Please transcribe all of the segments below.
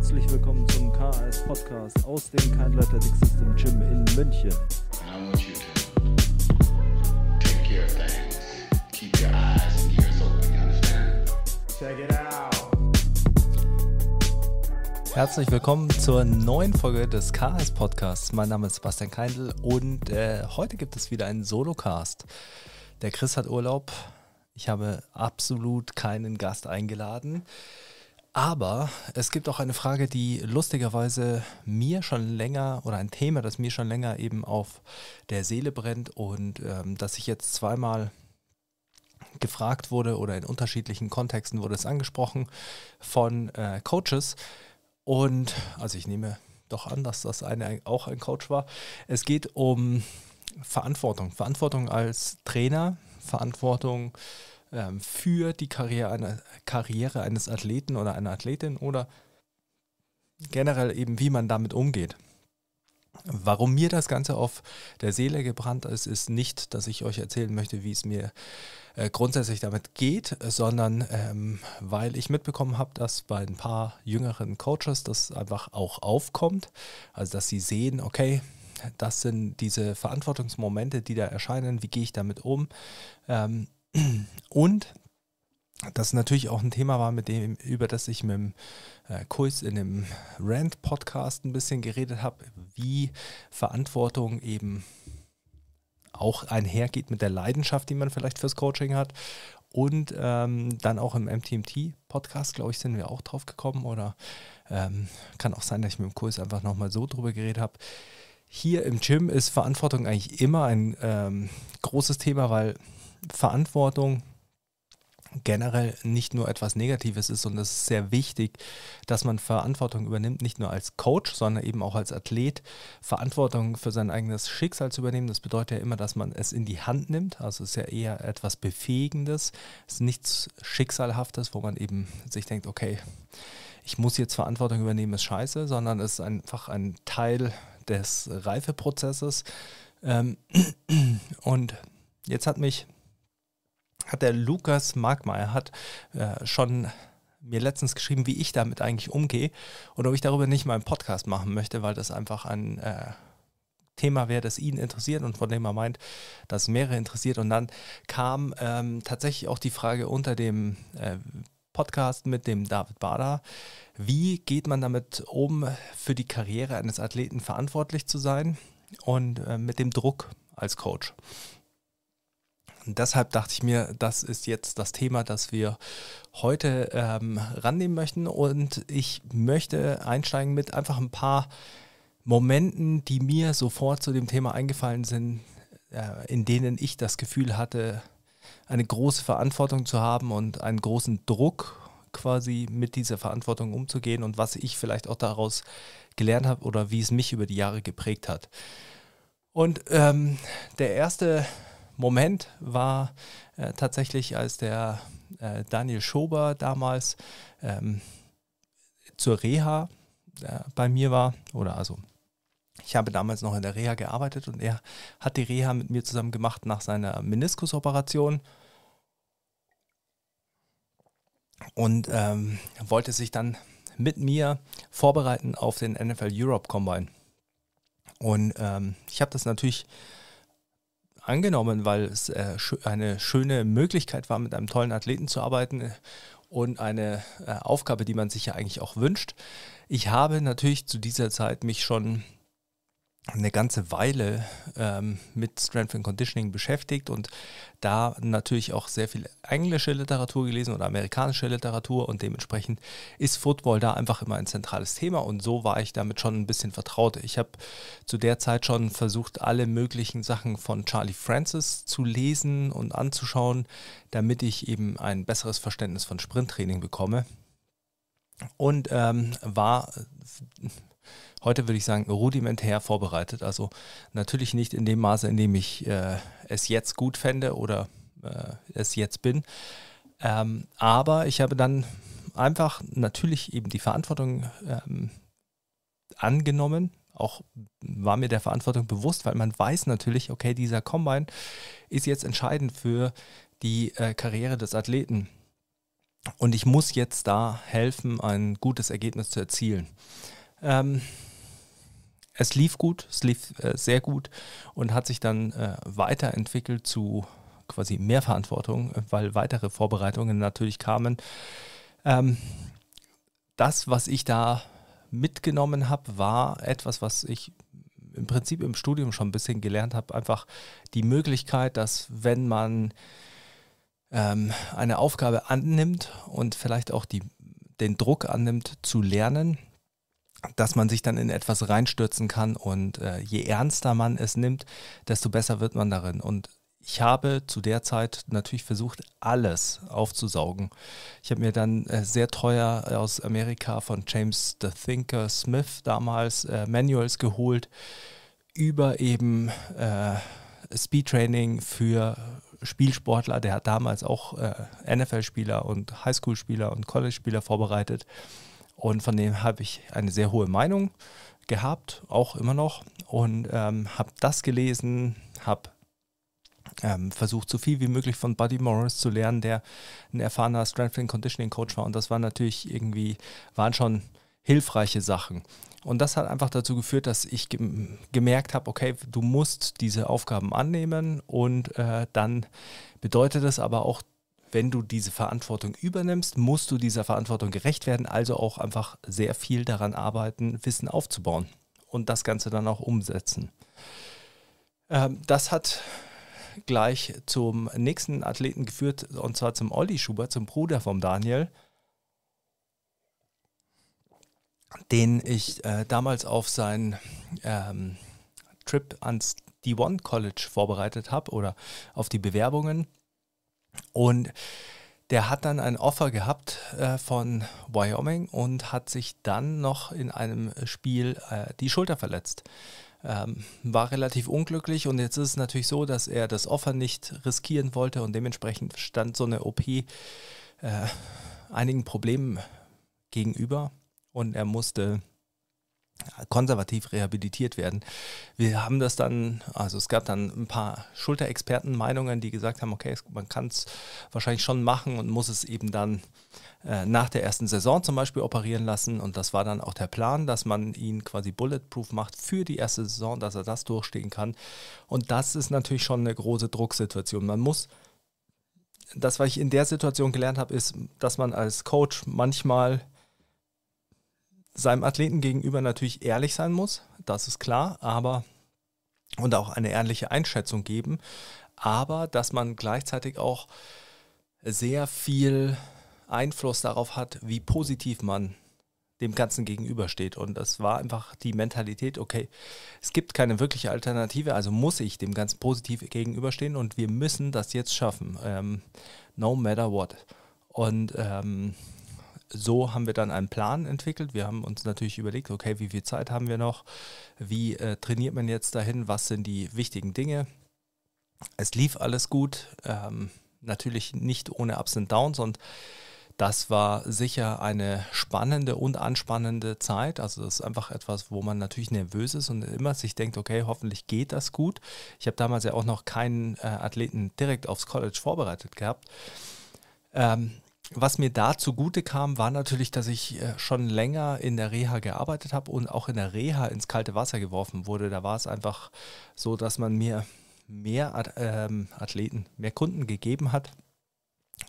Herzlich willkommen zum KAS Podcast aus dem Kindle Athletic System Gym in München. Herzlich willkommen zur neuen Folge des KS Podcasts. Mein Name ist Sebastian Keindl und äh, heute gibt es wieder einen Solocast. Der Chris hat Urlaub. Ich habe absolut keinen Gast eingeladen. Aber es gibt auch eine Frage, die lustigerweise mir schon länger oder ein Thema, das mir schon länger eben auf der Seele brennt und ähm, das ich jetzt zweimal gefragt wurde oder in unterschiedlichen Kontexten wurde es angesprochen von äh, Coaches. Und also ich nehme doch an, dass das eine auch ein Coach war. Es geht um Verantwortung. Verantwortung als Trainer, Verantwortung ähm, für die Karriere, eine, Karriere eines Athleten oder einer Athletin oder generell eben, wie man damit umgeht. Warum mir das Ganze auf der Seele gebrannt ist, ist nicht, dass ich euch erzählen möchte, wie es mir äh, grundsätzlich damit geht, sondern ähm, weil ich mitbekommen habe, dass bei ein paar jüngeren Coaches das einfach auch aufkommt. Also dass sie sehen, okay, das sind diese Verantwortungsmomente, die da erscheinen, wie gehe ich damit um. Ähm, und das natürlich auch ein Thema war, mit dem, über das ich mit dem äh, Kurs in dem Rant-Podcast ein bisschen geredet habe, wie Verantwortung eben auch einhergeht mit der Leidenschaft, die man vielleicht fürs Coaching hat. Und ähm, dann auch im MTMT-Podcast, glaube ich, sind wir auch drauf gekommen. Oder ähm, kann auch sein, dass ich mit dem Kurs einfach nochmal so drüber geredet habe. Hier im Gym ist Verantwortung eigentlich immer ein ähm, großes Thema, weil Verantwortung generell nicht nur etwas Negatives ist und es ist sehr wichtig, dass man Verantwortung übernimmt, nicht nur als Coach, sondern eben auch als Athlet. Verantwortung für sein eigenes Schicksal zu übernehmen, das bedeutet ja immer, dass man es in die Hand nimmt. Also es ist ja eher etwas Befähigendes, es ist nichts Schicksalhaftes, wo man eben sich denkt, okay, ich muss jetzt Verantwortung übernehmen, ist scheiße, sondern es ist einfach ein Teil des Reifeprozesses. Ähm, und jetzt hat mich hat der Lukas Markmeier hat äh, schon mir letztens geschrieben, wie ich damit eigentlich umgehe und ob ich darüber nicht mal einen Podcast machen möchte, weil das einfach ein äh, Thema wäre, das ihn interessiert und von dem er meint, dass mehrere interessiert. Und dann kam ähm, tatsächlich auch die Frage unter dem äh, Podcast mit dem David Bader, wie geht man damit um, für die Karriere eines Athleten verantwortlich zu sein und äh, mit dem Druck als Coach. Und deshalb dachte ich mir, das ist jetzt das Thema, das wir heute ähm, rannehmen möchten. Und ich möchte einsteigen mit einfach ein paar Momenten, die mir sofort zu dem Thema eingefallen sind, äh, in denen ich das Gefühl hatte, eine große Verantwortung zu haben und einen großen Druck quasi mit dieser Verantwortung umzugehen und was ich vielleicht auch daraus gelernt habe oder wie es mich über die Jahre geprägt hat. Und ähm, der erste Moment war äh, tatsächlich, als der äh, Daniel Schober damals ähm, zur Reha äh, bei mir war, oder also ich habe damals noch in der Reha gearbeitet und er hat die Reha mit mir zusammen gemacht nach seiner Meniskusoperation und ähm, wollte sich dann mit mir vorbereiten auf den NFL Europe Combine. Und ähm, ich habe das natürlich angenommen, weil es äh, eine schöne Möglichkeit war, mit einem tollen Athleten zu arbeiten äh, und eine äh, Aufgabe, die man sich ja eigentlich auch wünscht. Ich habe natürlich zu dieser Zeit mich schon eine ganze Weile ähm, mit Strength and Conditioning beschäftigt und da natürlich auch sehr viel englische Literatur gelesen oder amerikanische Literatur und dementsprechend ist Football da einfach immer ein zentrales Thema und so war ich damit schon ein bisschen vertraut. Ich habe zu der Zeit schon versucht, alle möglichen Sachen von Charlie Francis zu lesen und anzuschauen, damit ich eben ein besseres Verständnis von Sprinttraining bekomme und ähm, war heute würde ich sagen, rudimentär vorbereitet. Also natürlich nicht in dem Maße, in dem ich äh, es jetzt gut fände oder äh, es jetzt bin. Ähm, aber ich habe dann einfach natürlich eben die Verantwortung ähm, angenommen. Auch war mir der Verantwortung bewusst, weil man weiß natürlich, okay, dieser Combine ist jetzt entscheidend für die äh, Karriere des Athleten. Und ich muss jetzt da helfen, ein gutes Ergebnis zu erzielen. Ähm, es lief gut, es lief äh, sehr gut und hat sich dann äh, weiterentwickelt zu quasi mehr Verantwortung, weil weitere Vorbereitungen natürlich kamen. Ähm, das, was ich da mitgenommen habe, war etwas, was ich im Prinzip im Studium schon ein bisschen gelernt habe. Einfach die Möglichkeit, dass wenn man ähm, eine Aufgabe annimmt und vielleicht auch die, den Druck annimmt zu lernen, dass man sich dann in etwas reinstürzen kann und äh, je ernster man es nimmt, desto besser wird man darin. Und ich habe zu der Zeit natürlich versucht, alles aufzusaugen. Ich habe mir dann äh, sehr teuer aus Amerika von James the Thinker Smith damals äh, Manuals geholt über eben äh, Speedtraining für Spielsportler. Der hat damals auch äh, NFL-Spieler und Highschool-Spieler und College-Spieler vorbereitet. Und von dem habe ich eine sehr hohe Meinung gehabt, auch immer noch. Und ähm, habe das gelesen, habe ähm, versucht, so viel wie möglich von Buddy Morris zu lernen, der ein erfahrener Strength and Conditioning Coach war. Und das war natürlich irgendwie, waren schon hilfreiche Sachen. Und das hat einfach dazu geführt, dass ich gemerkt habe, okay, du musst diese Aufgaben annehmen und äh, dann bedeutet es aber auch, wenn du diese Verantwortung übernimmst, musst du dieser Verantwortung gerecht werden, also auch einfach sehr viel daran arbeiten, Wissen aufzubauen und das Ganze dann auch umsetzen. Ähm, das hat gleich zum nächsten Athleten geführt, und zwar zum Olli Schubert, zum Bruder vom Daniel, den ich äh, damals auf seinen ähm, Trip ans D1 College vorbereitet habe oder auf die Bewerbungen. Und der hat dann ein Offer gehabt äh, von Wyoming und hat sich dann noch in einem Spiel äh, die Schulter verletzt. Ähm, war relativ unglücklich und jetzt ist es natürlich so, dass er das Offer nicht riskieren wollte und dementsprechend stand so eine OP äh, einigen Problemen gegenüber und er musste konservativ rehabilitiert werden. Wir haben das dann, also es gab dann ein paar Schulterexpertenmeinungen, die gesagt haben, okay, man kann es wahrscheinlich schon machen und muss es eben dann äh, nach der ersten Saison zum Beispiel operieren lassen. Und das war dann auch der Plan, dass man ihn quasi bulletproof macht für die erste Saison, dass er das durchstehen kann. Und das ist natürlich schon eine große Drucksituation. Man muss das, was ich in der Situation gelernt habe, ist, dass man als Coach manchmal seinem Athleten gegenüber natürlich ehrlich sein muss, das ist klar, aber und auch eine ehrliche Einschätzung geben, aber dass man gleichzeitig auch sehr viel Einfluss darauf hat, wie positiv man dem Ganzen gegenübersteht. Und das war einfach die Mentalität, okay, es gibt keine wirkliche Alternative, also muss ich dem Ganzen positiv gegenüberstehen und wir müssen das jetzt schaffen, ähm, no matter what. Und ähm, so haben wir dann einen Plan entwickelt. Wir haben uns natürlich überlegt, okay, wie viel Zeit haben wir noch? Wie äh, trainiert man jetzt dahin? Was sind die wichtigen Dinge? Es lief alles gut. Ähm, natürlich nicht ohne Ups und Downs und das war sicher eine spannende und anspannende Zeit. Also das ist einfach etwas, wo man natürlich nervös ist und immer sich denkt, okay, hoffentlich geht das gut. Ich habe damals ja auch noch keinen äh, Athleten direkt aufs College vorbereitet gehabt. Ähm, was mir da zugute kam, war natürlich, dass ich äh, schon länger in der Reha gearbeitet habe und auch in der Reha ins kalte Wasser geworfen wurde. Da war es einfach so, dass man mir mehr ähm, Athleten, mehr Kunden gegeben hat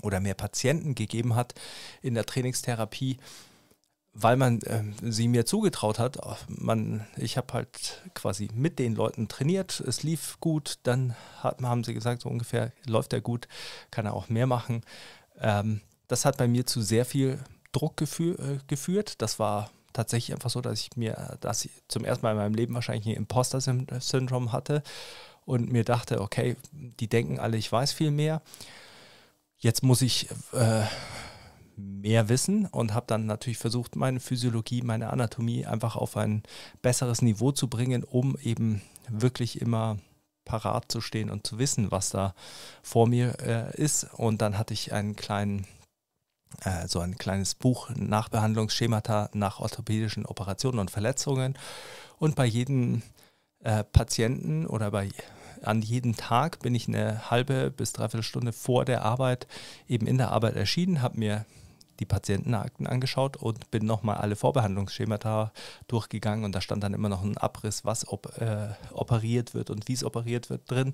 oder mehr Patienten gegeben hat in der Trainingstherapie, weil man äh, sie mir zugetraut hat. Man, ich habe halt quasi mit den Leuten trainiert, es lief gut, dann hat, haben sie gesagt, so ungefähr läuft er gut, kann er auch mehr machen. Ähm, das hat bei mir zu sehr viel Druck gefü äh, geführt. Das war tatsächlich einfach so, dass ich mir, dass ich zum ersten Mal in meinem Leben wahrscheinlich ein Imposter-Syndrom hatte und mir dachte, okay, die denken alle, ich weiß viel mehr. Jetzt muss ich äh, mehr wissen und habe dann natürlich versucht, meine Physiologie, meine Anatomie einfach auf ein besseres Niveau zu bringen, um eben wirklich immer parat zu stehen und zu wissen, was da vor mir äh, ist. Und dann hatte ich einen kleinen äh, so ein kleines Buch Nachbehandlungsschemata nach orthopädischen Operationen und Verletzungen. Und bei jedem äh, Patienten oder bei an jedem Tag bin ich eine halbe bis dreiviertel Stunde vor der Arbeit eben in der Arbeit erschienen, habe mir die Patientenakten angeschaut und bin nochmal alle Vorbehandlungsschemata durchgegangen und da stand dann immer noch ein Abriss, was op äh, operiert wird und wie es operiert wird drin,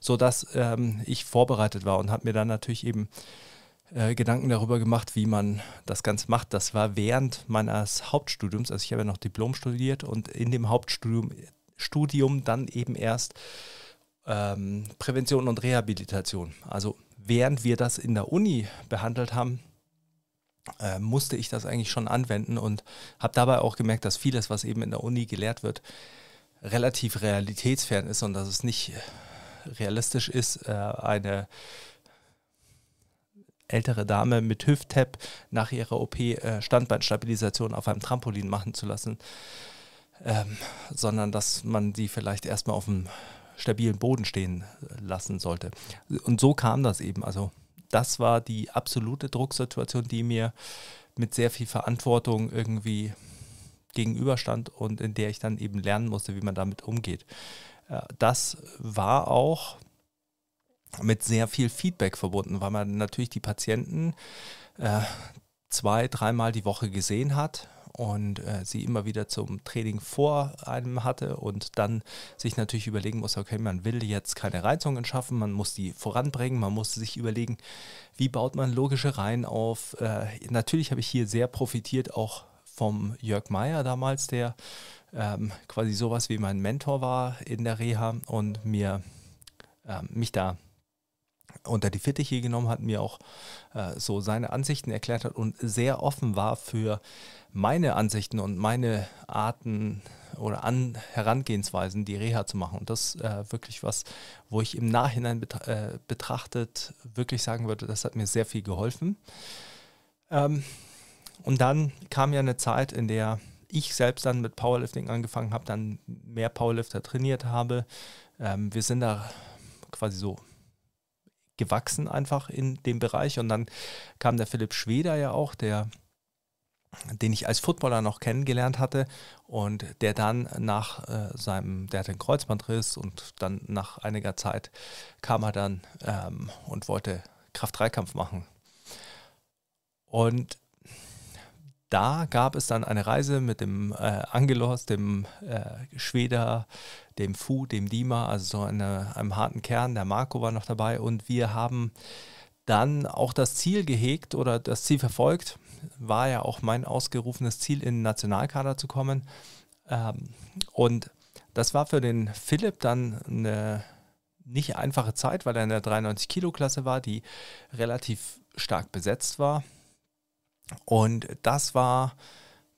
sodass ähm, ich vorbereitet war und habe mir dann natürlich eben äh, Gedanken darüber gemacht, wie man das Ganze macht. Das war während meines Hauptstudiums, also ich habe ja noch Diplom studiert und in dem Hauptstudium Studium dann eben erst ähm, Prävention und Rehabilitation. Also während wir das in der Uni behandelt haben, äh, musste ich das eigentlich schon anwenden und habe dabei auch gemerkt, dass vieles, was eben in der Uni gelehrt wird, relativ realitätsfern ist und dass es nicht realistisch ist, äh, eine ältere Dame mit Hüft-Tap nach ihrer OP äh, Standbeinstabilisation auf einem Trampolin machen zu lassen, ähm, sondern dass man sie vielleicht erstmal auf dem stabilen Boden stehen lassen sollte. Und so kam das eben. Also das war die absolute Drucksituation, die mir mit sehr viel Verantwortung irgendwie gegenüberstand und in der ich dann eben lernen musste, wie man damit umgeht. Äh, das war auch mit sehr viel Feedback verbunden, weil man natürlich die Patienten äh, zwei, dreimal die Woche gesehen hat und äh, sie immer wieder zum Training vor einem hatte und dann sich natürlich überlegen muss, okay, man will jetzt keine Reizungen schaffen, man muss die voranbringen, man muss sich überlegen, wie baut man logische Reihen auf. Äh, natürlich habe ich hier sehr profitiert, auch vom Jörg Meyer damals, der ähm, quasi sowas wie mein Mentor war in der Reha und mir äh, mich da unter die Fittiche genommen hat, mir auch äh, so seine Ansichten erklärt hat und sehr offen war für meine Ansichten und meine Arten oder An Herangehensweisen, die Reha zu machen. Und das äh, wirklich was, wo ich im Nachhinein bet äh, betrachtet wirklich sagen würde, das hat mir sehr viel geholfen. Ähm, und dann kam ja eine Zeit, in der ich selbst dann mit Powerlifting angefangen habe, dann mehr Powerlifter trainiert habe. Ähm, wir sind da quasi so gewachsen einfach in dem Bereich. Und dann kam der Philipp Schweder ja auch, der den ich als Footballer noch kennengelernt hatte und der dann nach äh, seinem, der hatte einen Kreuzbandriss und dann nach einiger Zeit kam er dann ähm, und wollte Kraft-3-Kampf machen. Und da gab es dann eine Reise mit dem äh, Angelos, dem äh, Schweder, dem Fu, dem Dima, also so eine, einem harten Kern. Der Marco war noch dabei und wir haben dann auch das Ziel gehegt oder das Ziel verfolgt. War ja auch mein ausgerufenes Ziel, in den Nationalkader zu kommen. Ähm, und das war für den Philipp dann eine nicht einfache Zeit, weil er in der 93-Kilo-Klasse war, die relativ stark besetzt war. Und das war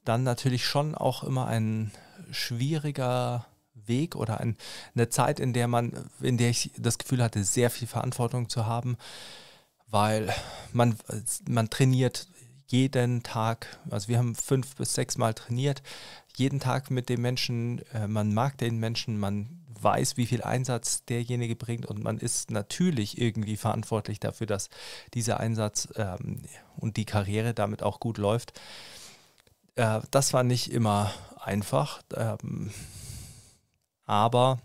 dann natürlich schon auch immer ein schwieriger Weg oder ein, eine Zeit, in der man, in der ich das Gefühl hatte, sehr viel Verantwortung zu haben, weil man, man trainiert jeden Tag, also wir haben fünf bis sechs Mal trainiert, jeden Tag mit dem Menschen, äh, man mag den Menschen, man weiß, wie viel Einsatz derjenige bringt und man ist natürlich irgendwie verantwortlich dafür, dass dieser Einsatz ähm, und die Karriere damit auch gut läuft. Äh, das war nicht immer einfach, ähm, aber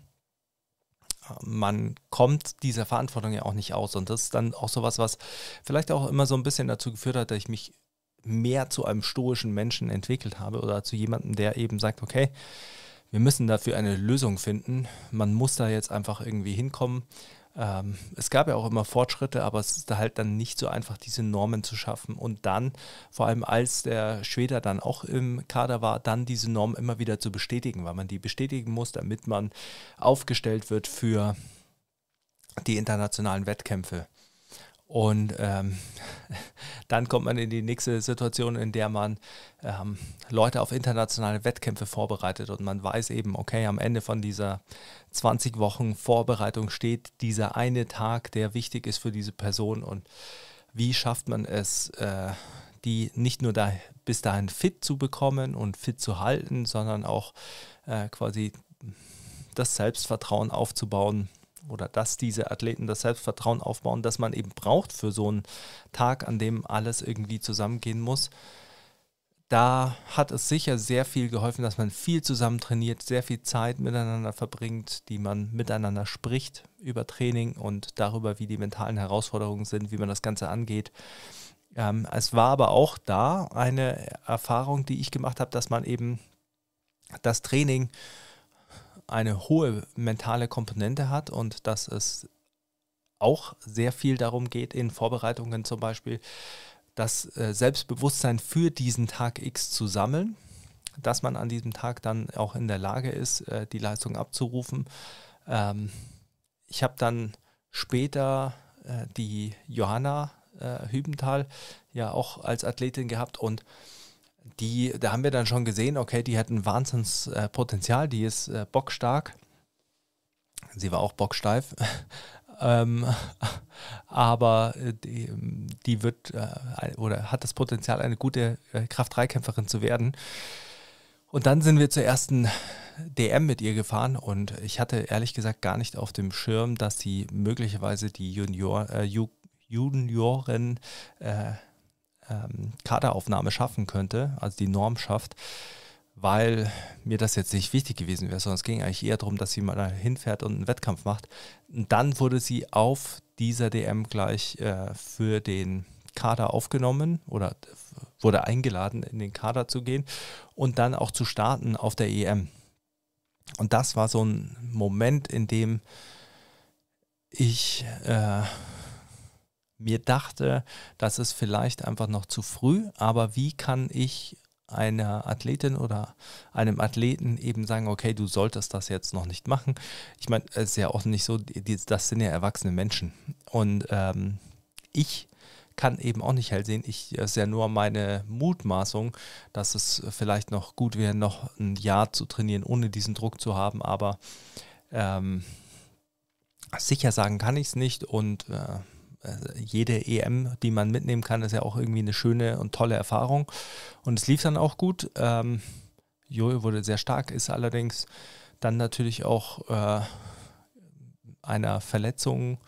äh, man kommt dieser Verantwortung ja auch nicht aus. Und das ist dann auch sowas, was vielleicht auch immer so ein bisschen dazu geführt hat, dass ich mich mehr zu einem stoischen Menschen entwickelt habe oder zu jemandem, der eben sagt, okay, wir müssen dafür eine Lösung finden. Man muss da jetzt einfach irgendwie hinkommen. Ähm, es gab ja auch immer Fortschritte, aber es ist halt dann nicht so einfach, diese Normen zu schaffen. Und dann, vor allem als der Schweder dann auch im Kader war, dann diese Norm immer wieder zu bestätigen, weil man die bestätigen muss, damit man aufgestellt wird für die internationalen Wettkämpfe. Und ähm, dann kommt man in die nächste Situation, in der man ähm, Leute auf internationale Wettkämpfe vorbereitet und man weiß eben, okay, am Ende von dieser 20 Wochen Vorbereitung steht dieser eine Tag, der wichtig ist für diese Person. Und wie schafft man es, äh, die nicht nur da, bis dahin fit zu bekommen und fit zu halten, sondern auch äh, quasi das Selbstvertrauen aufzubauen, oder dass diese Athleten das Selbstvertrauen aufbauen, das man eben braucht für so einen Tag, an dem alles irgendwie zusammengehen muss. Da hat es sicher sehr viel geholfen, dass man viel zusammen trainiert, sehr viel Zeit miteinander verbringt, die man miteinander spricht über Training und darüber, wie die mentalen Herausforderungen sind, wie man das Ganze angeht. Ähm, es war aber auch da eine Erfahrung, die ich gemacht habe, dass man eben das Training eine hohe mentale Komponente hat und dass es auch sehr viel darum geht, in Vorbereitungen zum Beispiel, das äh, Selbstbewusstsein für diesen Tag X zu sammeln, dass man an diesem Tag dann auch in der Lage ist, äh, die Leistung abzurufen. Ähm, ich habe dann später äh, die Johanna Hübenthal ja auch als Athletin gehabt und die, da haben wir dann schon gesehen, okay, die hat ein Wahnsinnspotenzial, äh, die ist äh, bockstark. Sie war auch bocksteif. ähm, aber äh, die, die wird äh, oder hat das Potenzial, eine gute äh, Kraft-3-Kämpferin zu werden. Und dann sind wir zur ersten DM mit ihr gefahren und ich hatte ehrlich gesagt gar nicht auf dem Schirm, dass sie möglicherweise die Junior, äh, Junioren äh, ähm, Kaderaufnahme schaffen könnte, also die Norm schafft, weil mir das jetzt nicht wichtig gewesen wäre, sondern es ging eigentlich eher darum, dass sie mal da hinfährt und einen Wettkampf macht. Und dann wurde sie auf dieser DM gleich äh, für den Kader aufgenommen oder wurde eingeladen, in den Kader zu gehen und dann auch zu starten auf der EM. Und das war so ein Moment, in dem ich äh, mir dachte, das ist vielleicht einfach noch zu früh, aber wie kann ich einer Athletin oder einem Athleten eben sagen, okay, du solltest das jetzt noch nicht machen. Ich meine, es ist ja auch nicht so, das sind ja erwachsene Menschen. Und ähm, ich kann eben auch nicht hell sehen. Ich ist ja nur meine Mutmaßung, dass es vielleicht noch gut wäre, noch ein Jahr zu trainieren, ohne diesen Druck zu haben. Aber ähm, sicher sagen kann ich es nicht und äh, jede EM, die man mitnehmen kann, ist ja auch irgendwie eine schöne und tolle Erfahrung. Und es lief dann auch gut. Ähm, Jojo wurde sehr stark, ist allerdings dann natürlich auch äh, einer Verletzung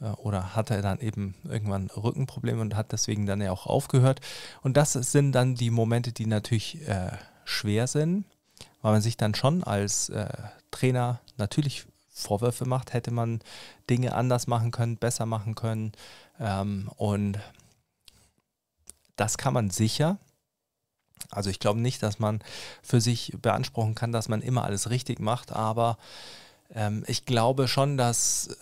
äh, oder hatte dann eben irgendwann Rückenprobleme und hat deswegen dann ja auch aufgehört. Und das sind dann die Momente, die natürlich äh, schwer sind, weil man sich dann schon als äh, Trainer natürlich Vorwürfe macht, hätte man Dinge anders machen können, besser machen können. Ähm, und das kann man sicher. Also ich glaube nicht, dass man für sich beanspruchen kann, dass man immer alles richtig macht, aber ähm, ich glaube schon, dass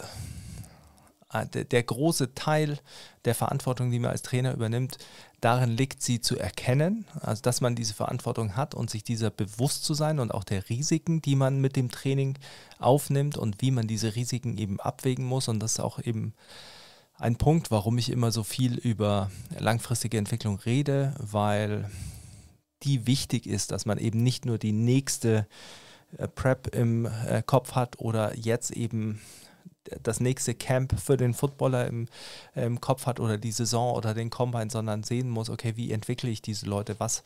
äh, der, der große Teil der Verantwortung, die man als Trainer übernimmt, darin liegt, sie zu erkennen, also dass man diese Verantwortung hat und sich dieser bewusst zu sein und auch der Risiken, die man mit dem Training aufnimmt und wie man diese Risiken eben abwägen muss. Und das ist auch eben ein Punkt, warum ich immer so viel über langfristige Entwicklung rede, weil die wichtig ist, dass man eben nicht nur die nächste äh, Prep im äh, Kopf hat oder jetzt eben das nächste Camp für den Footballer im, im Kopf hat oder die Saison oder den Combine, sondern sehen muss, okay, wie entwickle ich diese Leute, was,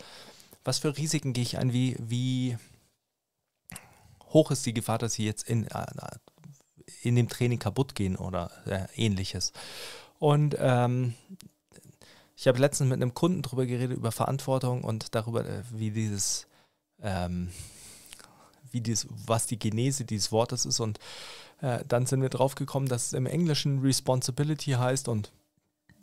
was für Risiken gehe ich ein, wie, wie hoch ist die Gefahr, dass sie jetzt in, äh, in dem Training kaputt gehen oder äh, ähnliches. Und ähm, ich habe letztens mit einem Kunden darüber geredet, über Verantwortung und darüber, äh, wie dieses, ähm, wie dieses, was die Genese dieses Wortes ist. Und äh, dann sind wir drauf gekommen, dass es im Englischen Responsibility heißt und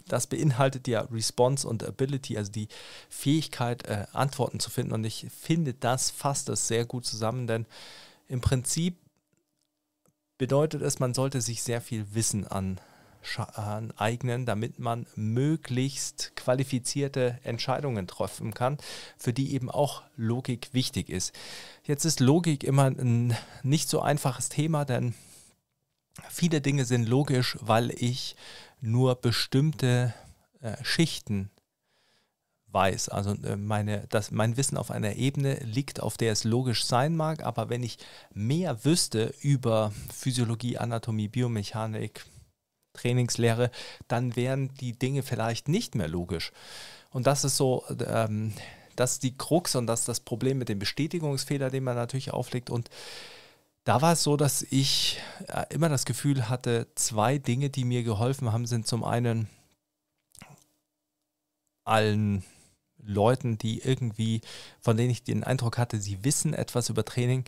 das beinhaltet ja Response und Ability, also die Fähigkeit, äh, Antworten zu finden. Und ich finde, das fasst das sehr gut zusammen, denn im Prinzip bedeutet es, man sollte sich sehr viel Wissen an, aneignen, damit man möglichst qualifizierte Entscheidungen treffen kann, für die eben auch Logik wichtig ist. Jetzt ist Logik immer ein nicht so einfaches Thema, denn Viele Dinge sind logisch, weil ich nur bestimmte äh, Schichten weiß. Also äh, meine, das, mein Wissen auf einer Ebene liegt, auf der es logisch sein mag, aber wenn ich mehr wüsste über Physiologie, Anatomie, Biomechanik, Trainingslehre, dann wären die Dinge vielleicht nicht mehr logisch. Und das ist so, ähm, das ist die Krux und das ist das Problem mit dem Bestätigungsfehler, den man natürlich auflegt. Und da war es so, dass ich äh, immer das Gefühl hatte, zwei Dinge, die mir geholfen haben, sind zum einen allen Leuten, die irgendwie, von denen ich den Eindruck hatte, sie wissen etwas über Training,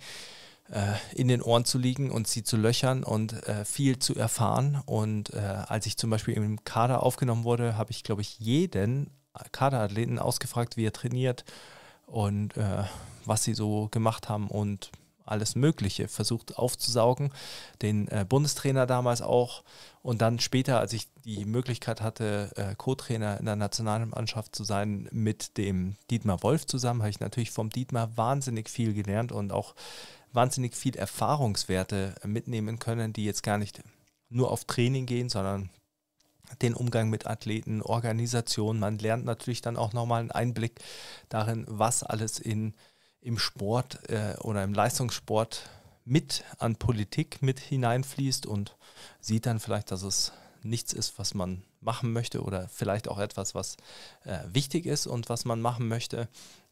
äh, in den Ohren zu liegen und sie zu löchern und äh, viel zu erfahren. Und als ich zum Beispiel im Kader aufgenommen wurde, habe ich, glaube ich, jeden Kaderathleten ausgefragt, wie er trainiert und was sie so gemacht haben und alles Mögliche versucht aufzusaugen. Den äh, Bundestrainer damals auch. Und dann später, als ich die Möglichkeit hatte, äh, Co-Trainer in der Nationalmannschaft zu sein, mit dem Dietmar Wolf zusammen, habe ich natürlich vom Dietmar wahnsinnig viel gelernt und auch wahnsinnig viel Erfahrungswerte mitnehmen können, die jetzt gar nicht nur auf Training gehen, sondern den Umgang mit Athleten, Organisation. Man lernt natürlich dann auch nochmal einen Einblick darin, was alles in im Sport äh, oder im Leistungssport mit an Politik mit hineinfließt und sieht dann vielleicht, dass es nichts ist, was man machen möchte oder vielleicht auch etwas, was äh, wichtig ist und was man machen möchte.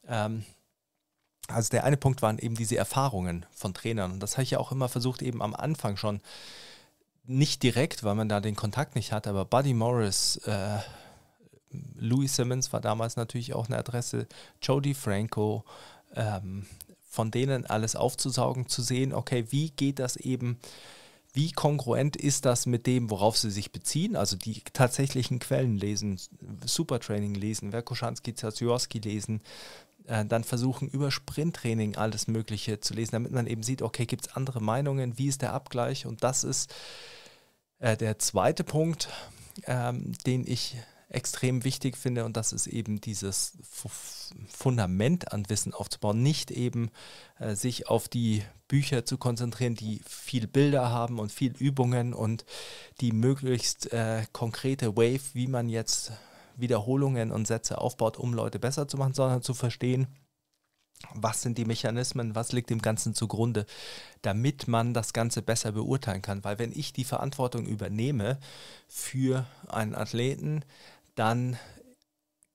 Ähm, also der eine Punkt waren eben diese Erfahrungen von Trainern und das habe ich ja auch immer versucht, eben am Anfang schon nicht direkt, weil man da den Kontakt nicht hat, aber Buddy Morris, äh, Louis Simmons war damals natürlich auch eine Adresse, Jody Franco, ähm, von denen alles aufzusaugen, zu sehen, okay, wie geht das eben, wie kongruent ist das mit dem, worauf sie sich beziehen, also die tatsächlichen Quellen lesen, Supertraining lesen, Verkoschanski, Zaziorski lesen, äh, dann versuchen über Sprinttraining alles Mögliche zu lesen, damit man eben sieht, okay, gibt es andere Meinungen, wie ist der Abgleich? Und das ist äh, der zweite Punkt, ähm, den ich extrem wichtig finde und das ist eben dieses Fundament an Wissen aufzubauen, nicht eben äh, sich auf die Bücher zu konzentrieren, die viel Bilder haben und viel Übungen und die möglichst äh, konkrete Wave, wie man jetzt Wiederholungen und Sätze aufbaut, um Leute besser zu machen, sondern zu verstehen, was sind die Mechanismen, was liegt dem Ganzen zugrunde, damit man das Ganze besser beurteilen kann. Weil wenn ich die Verantwortung übernehme für einen Athleten, dann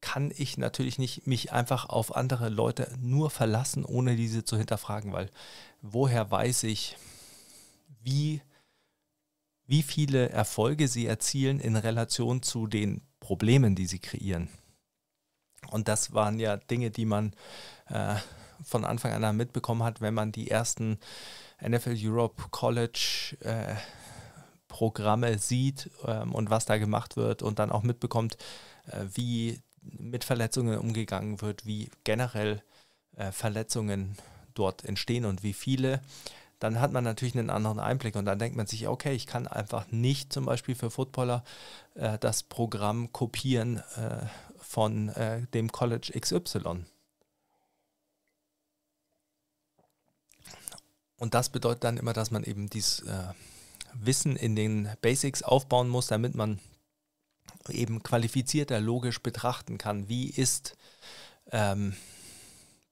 kann ich natürlich nicht mich einfach auf andere Leute nur verlassen, ohne diese zu hinterfragen, weil woher weiß ich, wie, wie viele Erfolge sie erzielen in Relation zu den Problemen, die sie kreieren. Und das waren ja Dinge, die man äh, von Anfang an mitbekommen hat, wenn man die ersten NFL Europe College äh, Programme sieht ähm, und was da gemacht wird und dann auch mitbekommt, äh, wie mit Verletzungen umgegangen wird, wie generell äh, Verletzungen dort entstehen und wie viele, dann hat man natürlich einen anderen Einblick und dann denkt man sich, okay, ich kann einfach nicht zum Beispiel für Footballer äh, das Programm kopieren äh, von äh, dem College XY. Und das bedeutet dann immer, dass man eben dieses äh, Wissen in den Basics aufbauen muss, damit man eben qualifizierter logisch betrachten kann, wie ist, ähm,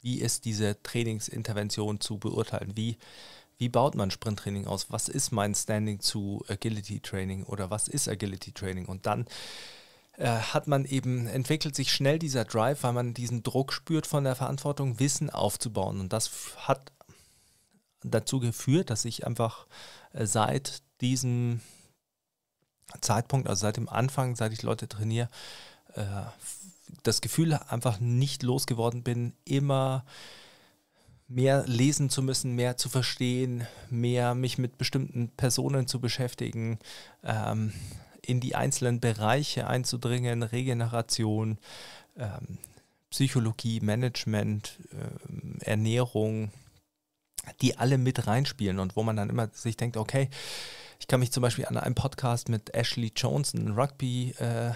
wie ist diese Trainingsintervention zu beurteilen, wie, wie baut man Sprinttraining aus, was ist mein Standing zu Agility Training oder was ist Agility Training? Und dann äh, hat man eben, entwickelt sich schnell dieser Drive, weil man diesen Druck spürt von der Verantwortung, Wissen aufzubauen. Und das hat dazu geführt, dass ich einfach äh, seit diesem Zeitpunkt, also seit dem Anfang, seit ich Leute trainiere, äh, das Gefühl einfach nicht losgeworden bin, immer mehr lesen zu müssen, mehr zu verstehen, mehr mich mit bestimmten Personen zu beschäftigen, ähm, in die einzelnen Bereiche einzudringen, Regeneration, ähm, Psychologie, Management, äh, Ernährung, die alle mit reinspielen und wo man dann immer sich denkt, okay, ich kann mich zum Beispiel an einen Podcast mit Ashley Jones, einem Rugby äh, äh,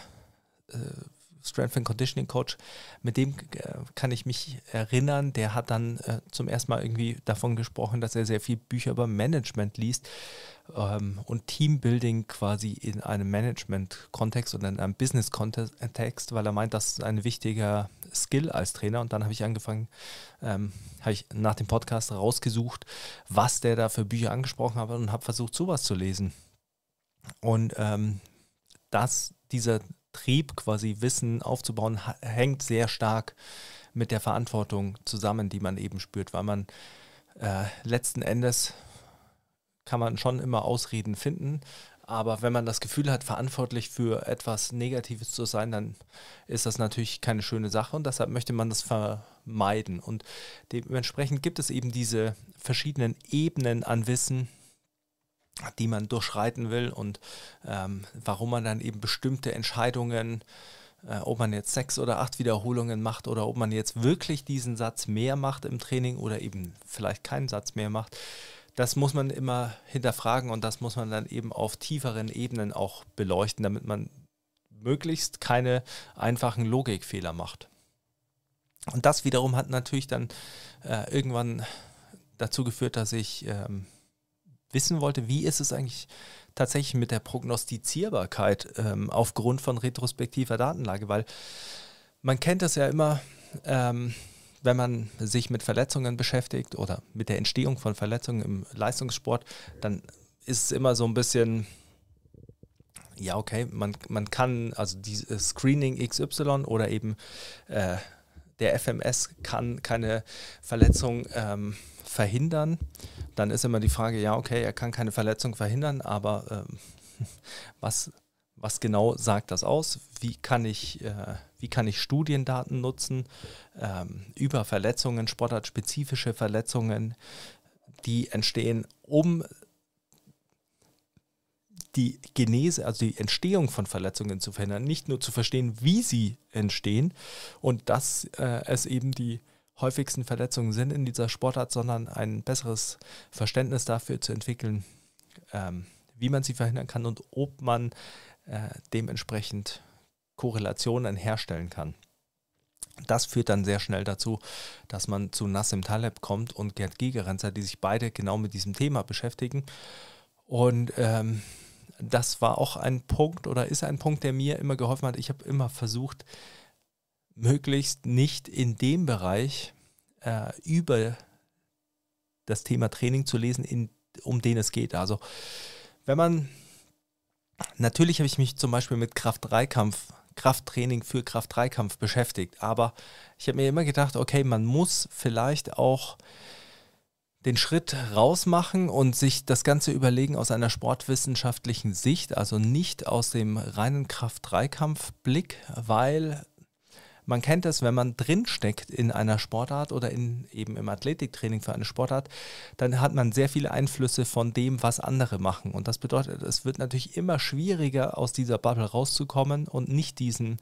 Strength and Conditioning Coach, mit dem äh, kann ich mich erinnern, der hat dann äh, zum ersten Mal irgendwie davon gesprochen, dass er sehr viel Bücher über Management liest ähm, und Teambuilding quasi in einem Management-Kontext oder in einem Business-Kontext, weil er meint, das ist ein wichtiger Skill als Trainer. Und dann habe ich angefangen, ähm, habe ich nach dem Podcast rausgesucht, was der da für Bücher angesprochen hat und habe versucht, sowas zu lesen. Und ähm, das, dieser Trieb, quasi Wissen aufzubauen, hängt sehr stark mit der Verantwortung zusammen, die man eben spürt, weil man äh, letzten Endes kann man schon immer Ausreden finden, aber wenn man das Gefühl hat, verantwortlich für etwas Negatives zu sein, dann ist das natürlich keine schöne Sache und deshalb möchte man das vermeiden. Und dementsprechend gibt es eben diese verschiedenen Ebenen an Wissen, die man durchschreiten will und ähm, warum man dann eben bestimmte Entscheidungen, äh, ob man jetzt sechs oder acht Wiederholungen macht oder ob man jetzt wirklich diesen Satz mehr macht im Training oder eben vielleicht keinen Satz mehr macht das muss man immer hinterfragen und das muss man dann eben auf tieferen Ebenen auch beleuchten, damit man möglichst keine einfachen Logikfehler macht. Und das wiederum hat natürlich dann äh, irgendwann dazu geführt, dass ich ähm, wissen wollte, wie ist es eigentlich tatsächlich mit der Prognostizierbarkeit ähm, aufgrund von retrospektiver Datenlage, weil man kennt das ja immer, ähm, wenn man sich mit Verletzungen beschäftigt oder mit der Entstehung von Verletzungen im Leistungssport, dann ist es immer so ein bisschen, ja, okay, man, man kann, also dieses Screening XY oder eben äh, der FMS kann keine Verletzung ähm, verhindern. Dann ist immer die Frage, ja, okay, er kann keine Verletzung verhindern, aber ähm, was was genau sagt das aus? Wie kann ich, äh, wie kann ich Studiendaten nutzen ähm, über Verletzungen, sportartspezifische Verletzungen, die entstehen, um die Genese, also die Entstehung von Verletzungen zu verhindern, nicht nur zu verstehen, wie sie entstehen und dass äh, es eben die häufigsten Verletzungen sind in dieser Sportart, sondern ein besseres Verständnis dafür zu entwickeln, ähm, wie man sie verhindern kann und ob man äh, dementsprechend Korrelationen herstellen kann. Das führt dann sehr schnell dazu, dass man zu Nassim Taleb kommt und Gerd Gigerenzer, die sich beide genau mit diesem Thema beschäftigen. Und ähm, das war auch ein Punkt oder ist ein Punkt, der mir immer geholfen hat. Ich habe immer versucht, möglichst nicht in dem Bereich äh, über das Thema Training zu lesen, in, um den es geht. Also wenn man Natürlich habe ich mich zum Beispiel mit Kraft-3-Kampf, Krafttraining für Kraft-3-Kampf beschäftigt, aber ich habe mir immer gedacht, okay, man muss vielleicht auch den Schritt rausmachen und sich das Ganze überlegen aus einer sportwissenschaftlichen Sicht, also nicht aus dem reinen Kraft-3-Kampf-Blick, weil man kennt es, wenn man drinsteckt in einer Sportart oder in, eben im Athletiktraining für eine Sportart, dann hat man sehr viele Einflüsse von dem, was andere machen. Und das bedeutet, es wird natürlich immer schwieriger, aus dieser Bubble rauszukommen und nicht diesen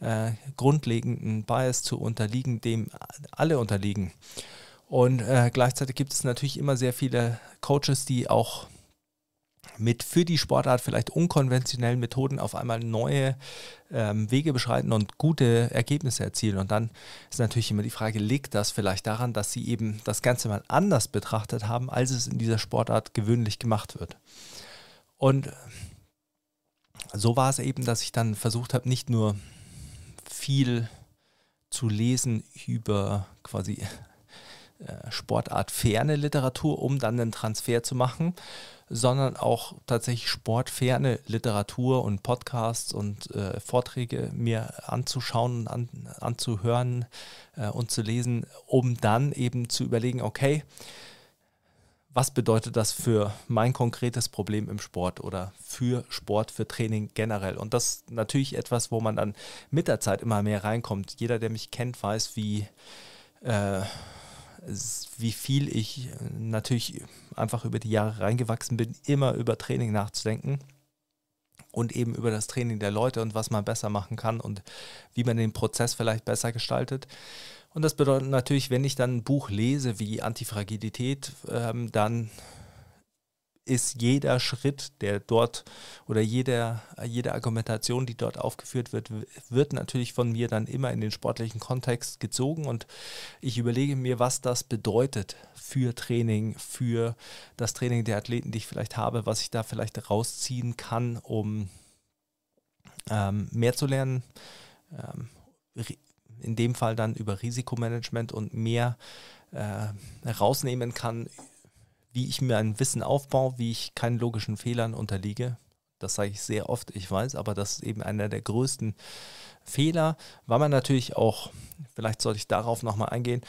äh, grundlegenden Bias zu unterliegen, dem alle unterliegen. Und äh, gleichzeitig gibt es natürlich immer sehr viele Coaches, die auch mit für die Sportart vielleicht unkonventionellen Methoden auf einmal neue ähm, Wege beschreiten und gute Ergebnisse erzielen. Und dann ist natürlich immer die Frage, liegt das vielleicht daran, dass sie eben das Ganze mal anders betrachtet haben, als es in dieser Sportart gewöhnlich gemacht wird. Und so war es eben, dass ich dann versucht habe, nicht nur viel zu lesen über quasi äh, Sportart ferne Literatur, um dann einen Transfer zu machen, sondern auch tatsächlich sportferne Literatur und Podcasts und äh, Vorträge mir anzuschauen, an, anzuhören äh, und zu lesen, um dann eben zu überlegen, okay, was bedeutet das für mein konkretes Problem im Sport oder für Sport, für Training generell? Und das ist natürlich etwas, wo man dann mit der Zeit immer mehr reinkommt. Jeder, der mich kennt, weiß, wie äh, wie viel ich natürlich einfach über die Jahre reingewachsen bin, immer über Training nachzudenken und eben über das Training der Leute und was man besser machen kann und wie man den Prozess vielleicht besser gestaltet. Und das bedeutet natürlich, wenn ich dann ein Buch lese wie Antifragilität, ähm, dann ist jeder Schritt, der dort oder jede, jede Argumentation, die dort aufgeführt wird, wird natürlich von mir dann immer in den sportlichen Kontext gezogen und ich überlege mir, was das bedeutet für Training, für das Training der Athleten, die ich vielleicht habe, was ich da vielleicht rausziehen kann, um ähm, mehr zu lernen. Ähm, in dem Fall dann über Risikomanagement und mehr äh, rausnehmen kann wie ich mir ein Wissen aufbaue, wie ich keinen logischen Fehlern unterliege. Das sage ich sehr oft, ich weiß, aber das ist eben einer der größten Fehler, weil man natürlich auch, vielleicht sollte ich darauf nochmal eingehen,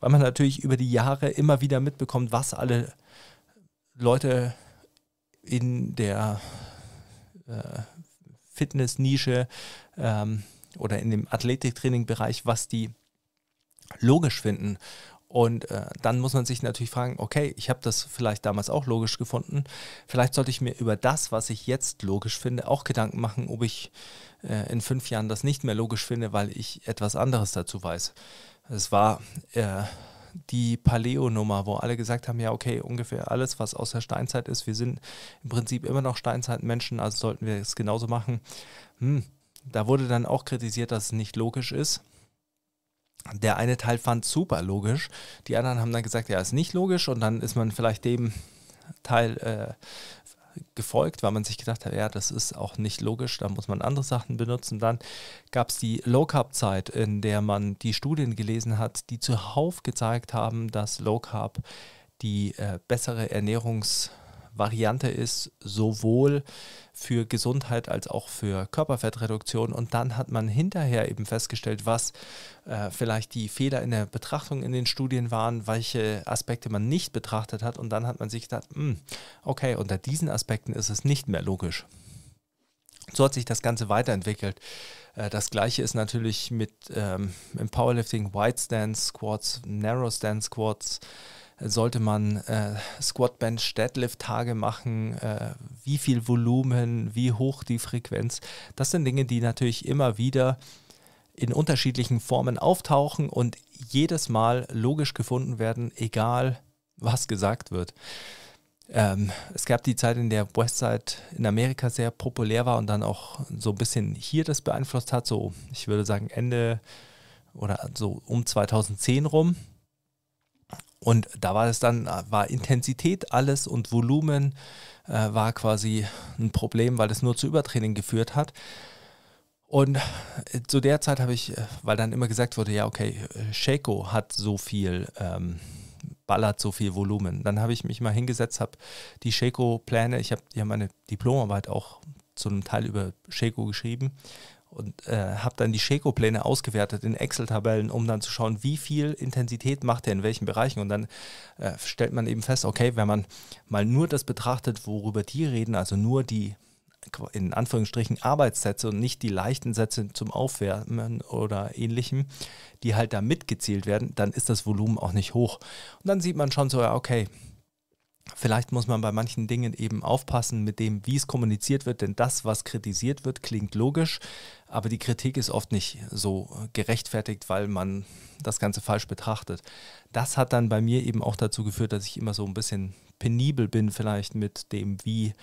weil man natürlich über die Jahre immer wieder mitbekommt, was alle Leute in der äh, Fitness-Nische ähm, oder in dem Athletiktraining-Bereich, was die logisch finden. Und äh, dann muss man sich natürlich fragen, okay, ich habe das vielleicht damals auch logisch gefunden. Vielleicht sollte ich mir über das, was ich jetzt logisch finde, auch Gedanken machen, ob ich äh, in fünf Jahren das nicht mehr logisch finde, weil ich etwas anderes dazu weiß. Es war äh, die Paleo-Nummer, wo alle gesagt haben, ja, okay, ungefähr alles, was aus der Steinzeit ist, wir sind im Prinzip immer noch Steinzeitmenschen, also sollten wir es genauso machen. Hm, da wurde dann auch kritisiert, dass es nicht logisch ist. Der eine Teil fand super logisch, die anderen haben dann gesagt, ja, ist nicht logisch und dann ist man vielleicht dem Teil äh, gefolgt, weil man sich gedacht hat, ja, das ist auch nicht logisch, da muss man andere Sachen benutzen. Dann gab es die Low Carb Zeit, in der man die Studien gelesen hat, die zuhauf gezeigt haben, dass Low Carb die äh, bessere Ernährungs- Variante ist, sowohl für Gesundheit als auch für Körperfettreduktion. Und dann hat man hinterher eben festgestellt, was äh, vielleicht die Fehler in der Betrachtung in den Studien waren, welche Aspekte man nicht betrachtet hat. Und dann hat man sich gedacht, mh, hm, okay, unter diesen Aspekten ist es nicht mehr logisch. So hat sich das Ganze weiterentwickelt. Äh, das gleiche ist natürlich mit ähm, im Powerlifting Wide Stance Squats, Narrow Stance Squats sollte man äh, Squat, Bench, Deadlift Tage machen, äh, wie viel Volumen, wie hoch die Frequenz. Das sind Dinge, die natürlich immer wieder in unterschiedlichen Formen auftauchen und jedes Mal logisch gefunden werden, egal was gesagt wird. Ähm, es gab die Zeit, in der Westside in Amerika sehr populär war und dann auch so ein bisschen hier das beeinflusst hat, so ich würde sagen Ende oder so um 2010 rum. Und da war es dann, war Intensität alles und Volumen äh, war quasi ein Problem, weil es nur zu Übertraining geführt hat. Und äh, zu der Zeit habe ich, äh, weil dann immer gesagt wurde, ja, okay, Shaco hat so viel, ähm, ballert so viel Volumen. Dann habe ich mich mal hingesetzt, habe die Shaco-Pläne, ich habe ja meine Diplomarbeit auch zu einem Teil über Shaco geschrieben und äh, habe dann die Sheko-Pläne ausgewertet in Excel-Tabellen, um dann zu schauen, wie viel Intensität macht er in welchen Bereichen. Und dann äh, stellt man eben fest, okay, wenn man mal nur das betrachtet, worüber die reden, also nur die in Anführungsstrichen Arbeitssätze und nicht die leichten Sätze zum Aufwärmen oder ähnlichem, die halt da mitgezählt werden, dann ist das Volumen auch nicht hoch. Und dann sieht man schon so, ja, okay, Vielleicht muss man bei manchen Dingen eben aufpassen mit dem, wie es kommuniziert wird, denn das, was kritisiert wird, klingt logisch, aber die Kritik ist oft nicht so gerechtfertigt, weil man das Ganze falsch betrachtet. Das hat dann bei mir eben auch dazu geführt, dass ich immer so ein bisschen penibel bin, vielleicht mit dem, wie,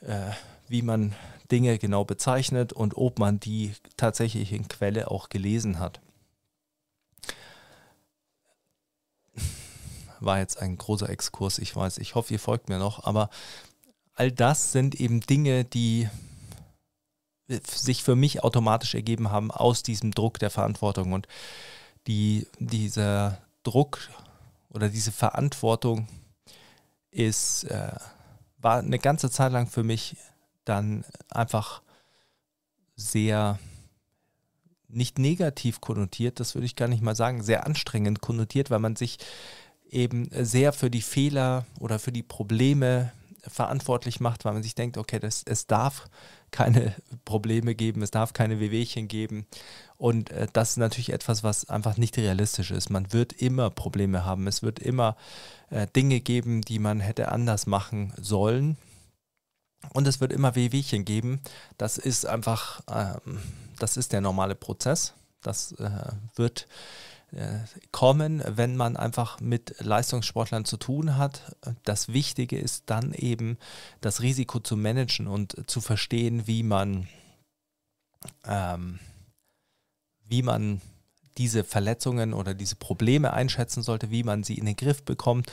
äh, wie man Dinge genau bezeichnet und ob man die tatsächlich in Quelle auch gelesen hat. War jetzt ein großer Exkurs, ich weiß, ich hoffe, ihr folgt mir noch, aber all das sind eben Dinge, die sich für mich automatisch ergeben haben aus diesem Druck der Verantwortung. Und die, dieser Druck oder diese Verantwortung ist, äh, war eine ganze Zeit lang für mich dann einfach sehr nicht negativ konnotiert, das würde ich gar nicht mal sagen, sehr anstrengend konnotiert, weil man sich eben sehr für die Fehler oder für die Probleme verantwortlich macht, weil man sich denkt, okay, das, es darf keine Probleme geben, es darf keine Wehwehchen geben. Und äh, das ist natürlich etwas, was einfach nicht realistisch ist. Man wird immer Probleme haben, es wird immer äh, Dinge geben, die man hätte anders machen sollen. Und es wird immer Wehwehchen geben. Das ist einfach, ähm, das ist der normale Prozess. Das äh, wird äh, kommen, wenn man einfach mit Leistungssportlern zu tun hat. Das Wichtige ist dann eben das Risiko zu managen und zu verstehen, wie man, ähm, wie man diese Verletzungen oder diese Probleme einschätzen sollte, wie man sie in den Griff bekommt,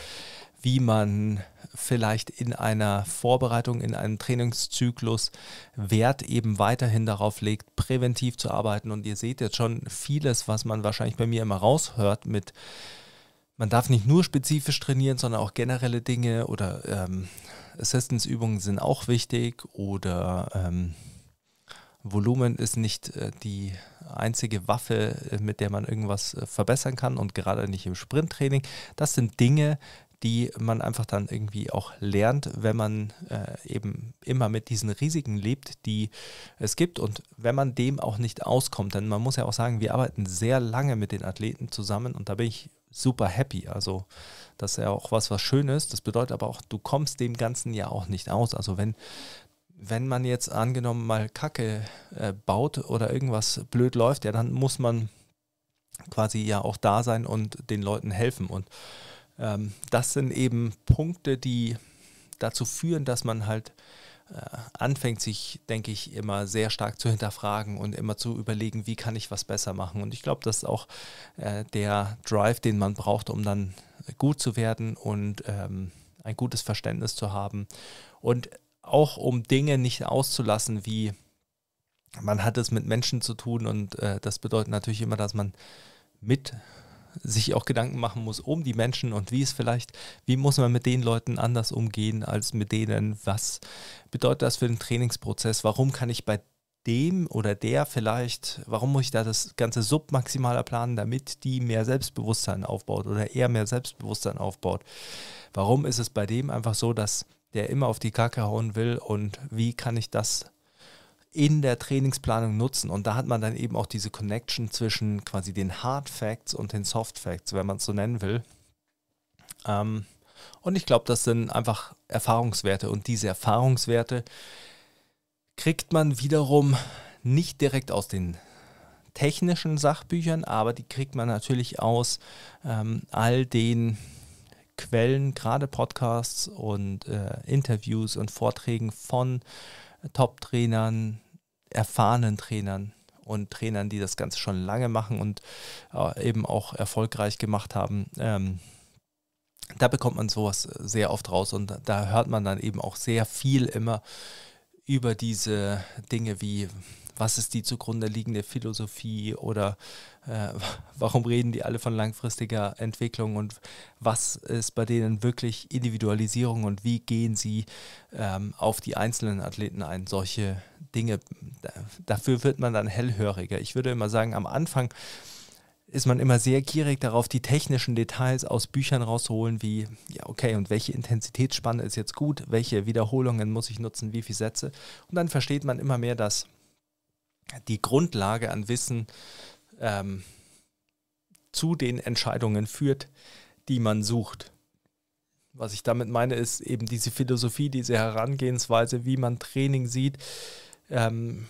wie man vielleicht in einer Vorbereitung, in einem Trainingszyklus Wert eben weiterhin darauf legt, präventiv zu arbeiten. Und ihr seht jetzt schon vieles, was man wahrscheinlich bei mir immer raushört mit, man darf nicht nur spezifisch trainieren, sondern auch generelle Dinge oder ähm, Assistance-Übungen sind auch wichtig oder ähm, Volumen ist nicht äh, die einzige Waffe, äh, mit der man irgendwas äh, verbessern kann und gerade nicht im Sprinttraining. Das sind Dinge, die man einfach dann irgendwie auch lernt, wenn man äh, eben immer mit diesen Risiken lebt, die es gibt. Und wenn man dem auch nicht auskommt, denn man muss ja auch sagen, wir arbeiten sehr lange mit den Athleten zusammen und da bin ich super happy. Also das ist ja auch was, was Schönes. Das bedeutet aber auch, du kommst dem Ganzen ja auch nicht aus. Also wenn, wenn man jetzt angenommen mal Kacke äh, baut oder irgendwas blöd läuft, ja, dann muss man quasi ja auch da sein und den Leuten helfen. Und das sind eben Punkte, die dazu führen, dass man halt äh, anfängt, sich, denke ich, immer sehr stark zu hinterfragen und immer zu überlegen, wie kann ich was besser machen. Und ich glaube, das ist auch äh, der Drive, den man braucht, um dann gut zu werden und ähm, ein gutes Verständnis zu haben. Und auch um Dinge nicht auszulassen, wie man hat es mit Menschen zu tun und äh, das bedeutet natürlich immer, dass man mit sich auch Gedanken machen muss um die Menschen und wie es vielleicht, wie muss man mit den Leuten anders umgehen als mit denen, was bedeutet das für den Trainingsprozess, warum kann ich bei dem oder der vielleicht, warum muss ich da das Ganze submaximaler planen, damit die mehr Selbstbewusstsein aufbaut oder er mehr Selbstbewusstsein aufbaut. Warum ist es bei dem einfach so, dass der immer auf die Kacke hauen will und wie kann ich das in der Trainingsplanung nutzen. Und da hat man dann eben auch diese Connection zwischen quasi den Hard Facts und den Soft Facts, wenn man es so nennen will. Ähm, und ich glaube, das sind einfach Erfahrungswerte. Und diese Erfahrungswerte kriegt man wiederum nicht direkt aus den technischen Sachbüchern, aber die kriegt man natürlich aus ähm, all den Quellen, gerade Podcasts und äh, Interviews und Vorträgen von Top-Trainern, erfahrenen Trainern und Trainern, die das Ganze schon lange machen und äh, eben auch erfolgreich gemacht haben. Ähm, da bekommt man sowas sehr oft raus und da hört man dann eben auch sehr viel immer über diese Dinge wie, was ist die zugrunde liegende Philosophie oder äh, warum reden die alle von langfristiger Entwicklung und was ist bei denen wirklich Individualisierung und wie gehen sie ähm, auf die einzelnen Athleten ein. Solche Dinge, dafür wird man dann hellhöriger. Ich würde immer sagen, am Anfang ist man immer sehr gierig darauf, die technischen Details aus Büchern rauszuholen, wie, ja, okay, und welche Intensitätsspanne ist jetzt gut, welche Wiederholungen muss ich nutzen, wie viele Sätze. Und dann versteht man immer mehr, dass die Grundlage an Wissen ähm, zu den Entscheidungen führt, die man sucht. Was ich damit meine, ist eben diese Philosophie, diese Herangehensweise, wie man Training sieht. Ähm,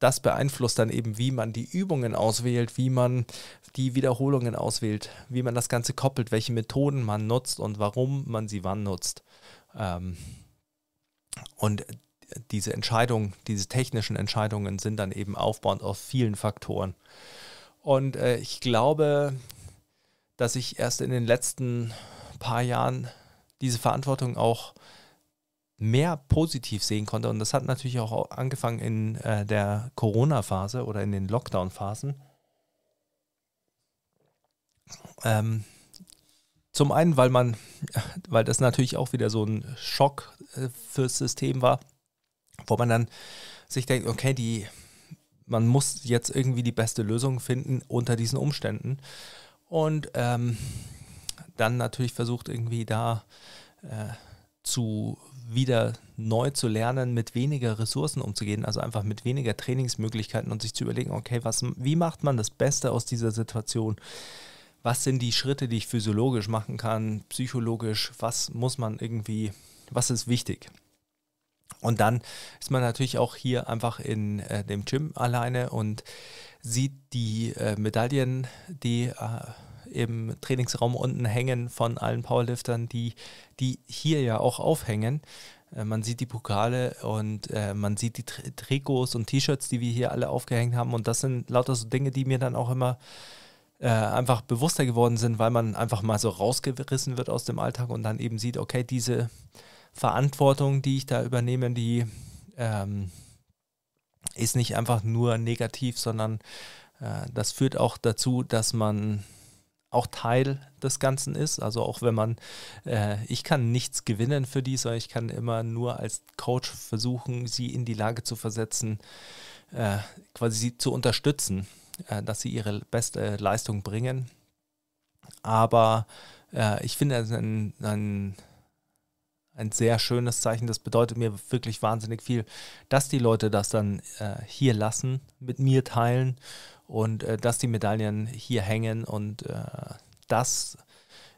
das beeinflusst dann eben, wie man die Übungen auswählt, wie man die Wiederholungen auswählt, wie man das Ganze koppelt, welche Methoden man nutzt und warum man sie wann nutzt. Ähm, und diese Entscheidungen, diese technischen Entscheidungen sind dann eben aufbauend auf vielen Faktoren. Und äh, ich glaube, dass ich erst in den letzten paar Jahren diese Verantwortung auch mehr positiv sehen konnte. Und das hat natürlich auch angefangen in äh, der Corona-Phase oder in den Lockdown-Phasen. Ähm, zum einen, weil man, weil das natürlich auch wieder so ein Schock äh, fürs System war wo man dann sich denkt, okay, die, man muss jetzt irgendwie die beste Lösung finden unter diesen Umständen. Und ähm, dann natürlich versucht irgendwie da äh, zu wieder neu zu lernen, mit weniger Ressourcen umzugehen, also einfach mit weniger Trainingsmöglichkeiten und sich zu überlegen, okay, was, wie macht man das Beste aus dieser Situation? Was sind die Schritte, die ich physiologisch machen kann, psychologisch? Was muss man irgendwie, was ist wichtig? Und dann ist man natürlich auch hier einfach in äh, dem Gym alleine und sieht die äh, Medaillen, die äh, im Trainingsraum unten hängen von allen Powerliftern, die, die hier ja auch aufhängen. Äh, man sieht die Pokale und äh, man sieht die Tri Trikots und T-Shirts, die wir hier alle aufgehängt haben. Und das sind lauter so Dinge, die mir dann auch immer äh, einfach bewusster geworden sind, weil man einfach mal so rausgerissen wird aus dem Alltag und dann eben sieht, okay, diese Verantwortung, die ich da übernehme, die ähm, ist nicht einfach nur negativ, sondern äh, das führt auch dazu, dass man auch Teil des Ganzen ist. Also auch wenn man, äh, ich kann nichts gewinnen für die, sondern ich kann immer nur als Coach versuchen, sie in die Lage zu versetzen, äh, quasi sie zu unterstützen, äh, dass sie ihre beste Leistung bringen. Aber äh, ich finde es ein, ein, ein sehr schönes Zeichen. Das bedeutet mir wirklich wahnsinnig viel, dass die Leute das dann äh, hier lassen, mit mir teilen und äh, dass die Medaillen hier hängen und äh, das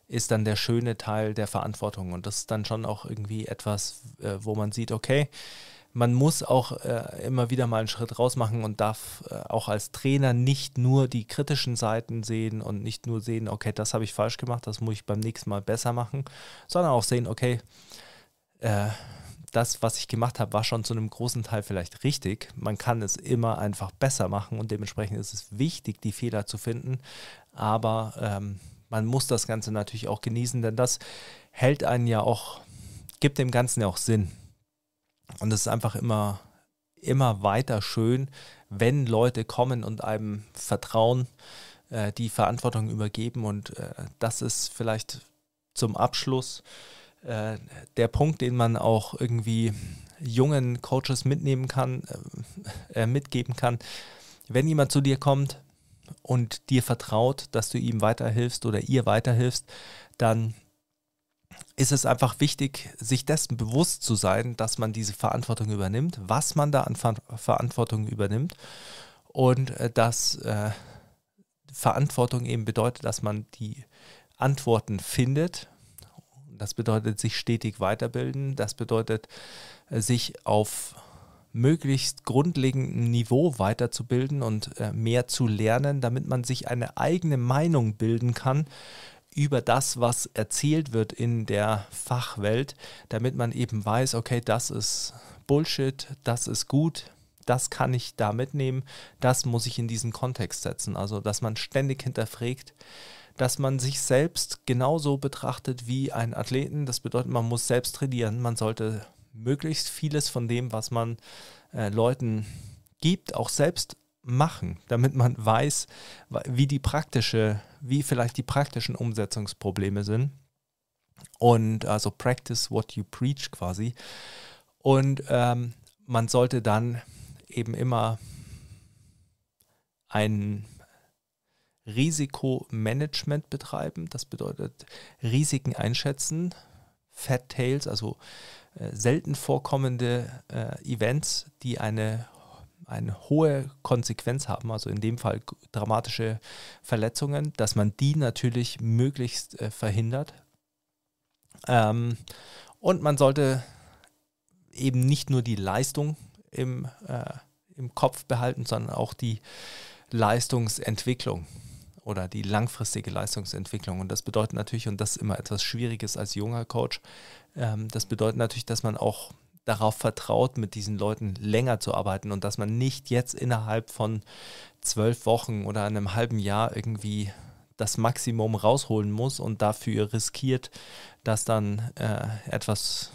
ist dann der schöne Teil der Verantwortung und das ist dann schon auch irgendwie etwas, äh, wo man sieht, okay, man muss auch äh, immer wieder mal einen Schritt raus machen und darf äh, auch als Trainer nicht nur die kritischen Seiten sehen und nicht nur sehen, okay, das habe ich falsch gemacht, das muss ich beim nächsten Mal besser machen, sondern auch sehen, okay, äh, das, was ich gemacht habe, war schon zu einem großen Teil vielleicht richtig. Man kann es immer einfach besser machen und dementsprechend ist es wichtig, die Fehler zu finden. Aber ähm, man muss das Ganze natürlich auch genießen, denn das hält einen ja auch, gibt dem Ganzen ja auch Sinn. Und es ist einfach immer, immer weiter schön, wenn Leute kommen und einem vertrauen, äh, die Verantwortung übergeben. Und äh, das ist vielleicht zum Abschluss äh, der Punkt, den man auch irgendwie jungen Coaches mitnehmen kann, äh, äh, mitgeben kann. Wenn jemand zu dir kommt und dir vertraut, dass du ihm weiterhilfst oder ihr weiterhilfst, dann ist es einfach wichtig, sich dessen bewusst zu sein, dass man diese Verantwortung übernimmt, was man da an Ver Verantwortung übernimmt und äh, dass äh, Verantwortung eben bedeutet, dass man die Antworten findet. Das bedeutet sich stetig weiterbilden. Das bedeutet äh, sich auf möglichst grundlegendem Niveau weiterzubilden und äh, mehr zu lernen, damit man sich eine eigene Meinung bilden kann über das, was erzählt wird in der Fachwelt, damit man eben weiß, okay, das ist Bullshit, das ist gut, das kann ich da mitnehmen, das muss ich in diesen Kontext setzen. Also, dass man ständig hinterfragt, dass man sich selbst genauso betrachtet wie ein Athleten. Das bedeutet, man muss selbst trainieren, man sollte möglichst vieles von dem, was man äh, Leuten gibt, auch selbst machen, damit man weiß, wie die praktische, wie vielleicht die praktischen Umsetzungsprobleme sind. Und also practice what you preach quasi. Und ähm, man sollte dann eben immer ein Risikomanagement betreiben. Das bedeutet Risiken einschätzen, Fat Tails, also äh, selten vorkommende äh, Events, die eine eine hohe Konsequenz haben, also in dem Fall dramatische Verletzungen, dass man die natürlich möglichst äh, verhindert. Ähm, und man sollte eben nicht nur die Leistung im, äh, im Kopf behalten, sondern auch die Leistungsentwicklung oder die langfristige Leistungsentwicklung. Und das bedeutet natürlich, und das ist immer etwas Schwieriges als junger Coach, ähm, das bedeutet natürlich, dass man auch darauf vertraut, mit diesen Leuten länger zu arbeiten und dass man nicht jetzt innerhalb von zwölf Wochen oder einem halben Jahr irgendwie das Maximum rausholen muss und dafür riskiert, dass dann äh, etwas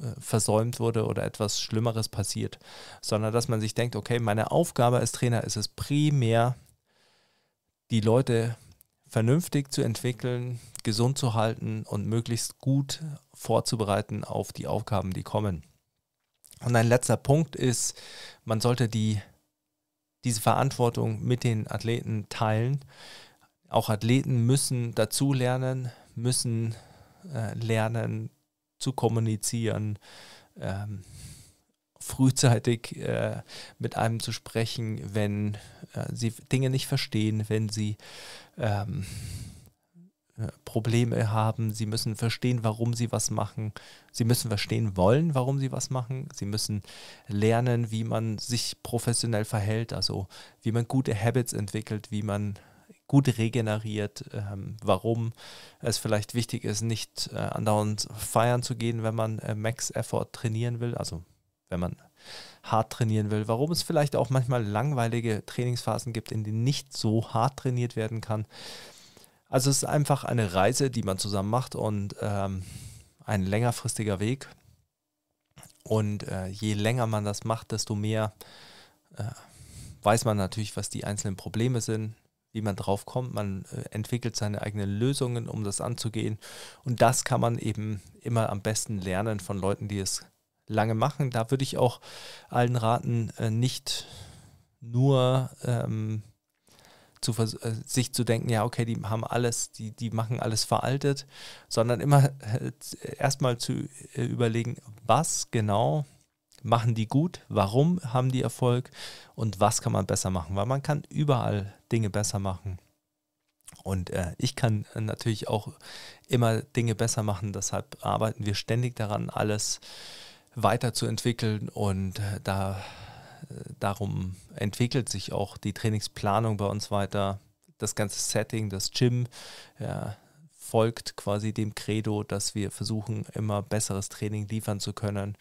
äh, versäumt wurde oder etwas Schlimmeres passiert, sondern dass man sich denkt, okay, meine Aufgabe als Trainer ist es primär, die Leute vernünftig zu entwickeln, gesund zu halten und möglichst gut vorzubereiten auf die Aufgaben, die kommen. Und ein letzter Punkt ist, man sollte die, diese Verantwortung mit den Athleten teilen. Auch Athleten müssen dazulernen, müssen äh, lernen zu kommunizieren, ähm, frühzeitig äh, mit einem zu sprechen, wenn äh, sie Dinge nicht verstehen, wenn sie ähm, äh, Probleme haben, sie müssen verstehen, warum sie was machen, sie müssen verstehen wollen, warum sie was machen, sie müssen lernen, wie man sich professionell verhält, also wie man gute Habits entwickelt, wie man gut regeneriert, ähm, warum es vielleicht wichtig ist, nicht äh, andauernd feiern zu gehen, wenn man äh, Max Effort trainieren will, also wenn man hart trainieren will, warum es vielleicht auch manchmal langweilige Trainingsphasen gibt, in denen nicht so hart trainiert werden kann. Also es ist einfach eine Reise, die man zusammen macht und ähm, ein längerfristiger Weg. Und äh, je länger man das macht, desto mehr äh, weiß man natürlich, was die einzelnen Probleme sind, wie man drauf kommt. Man äh, entwickelt seine eigenen Lösungen, um das anzugehen. Und das kann man eben immer am besten lernen von Leuten, die es lange machen. Da würde ich auch allen raten, äh, nicht nur ähm, zu äh, sich zu denken, ja, okay, die haben alles, die, die machen alles veraltet, sondern immer äh, erstmal zu äh, überlegen, was genau machen die gut, warum haben die Erfolg und was kann man besser machen, weil man kann überall Dinge besser machen. Und äh, ich kann natürlich auch immer Dinge besser machen, deshalb arbeiten wir ständig daran, alles weiterzuentwickeln und äh, da darum entwickelt sich auch die Trainingsplanung bei uns weiter. Das ganze Setting, das Gym ja, folgt quasi dem Credo, dass wir versuchen, immer besseres Training liefern zu können.